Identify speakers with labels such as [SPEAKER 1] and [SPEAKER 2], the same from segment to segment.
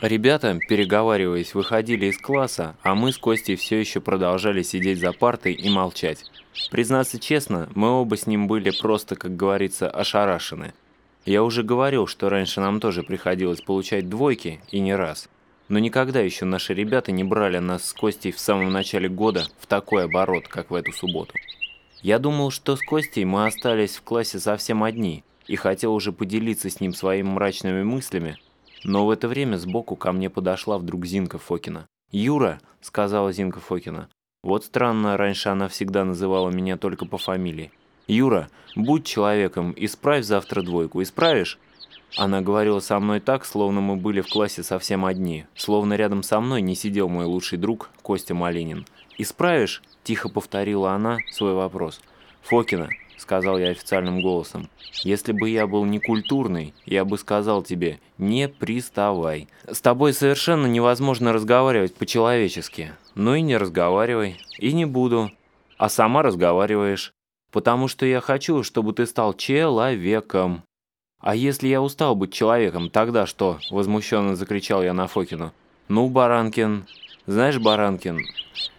[SPEAKER 1] Ребята, переговариваясь, выходили из класса, а мы с Костей все еще продолжали сидеть за партой и молчать. Признаться честно, мы оба с ним были просто, как говорится, ошарашены. Я уже говорил, что раньше нам тоже приходилось получать двойки, и не раз. Но никогда еще наши ребята не брали нас с Костей в самом начале года в такой оборот, как в эту субботу. Я думал, что с Костей мы остались в классе совсем одни, и хотел уже поделиться с ним своими мрачными мыслями, но в это время сбоку ко мне подошла вдруг Зинка Фокина. «Юра», — сказала Зинка Фокина. Вот странно, раньше она всегда называла меня только по фамилии. «Юра, будь человеком, исправь завтра двойку. Исправишь?» Она говорила со мной так, словно мы были в классе совсем одни, словно рядом со мной не сидел мой лучший друг Костя Малинин. «Исправишь?» – тихо повторила она свой вопрос. «Фокина, сказал я официальным голосом. «Если бы я был некультурный, я бы сказал тебе, не приставай. С тобой совершенно невозможно разговаривать по-человечески. Ну и не разговаривай. И не буду. А сама разговариваешь. Потому что я хочу, чтобы ты стал человеком». «А если я устал быть человеком, тогда что?» – возмущенно закричал я на Фокину. «Ну, Баранкин...» «Знаешь, Баранкин...»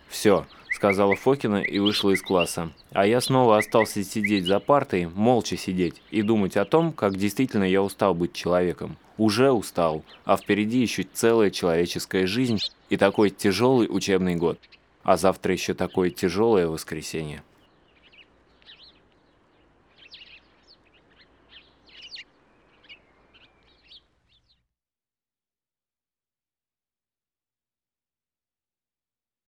[SPEAKER 1] «Все, сказала Фокина и вышла из класса. А я снова остался сидеть за партой, молча сидеть и думать о том, как действительно я устал быть человеком. Уже устал, а впереди еще целая человеческая жизнь и такой тяжелый учебный год. А завтра еще такое тяжелое воскресенье.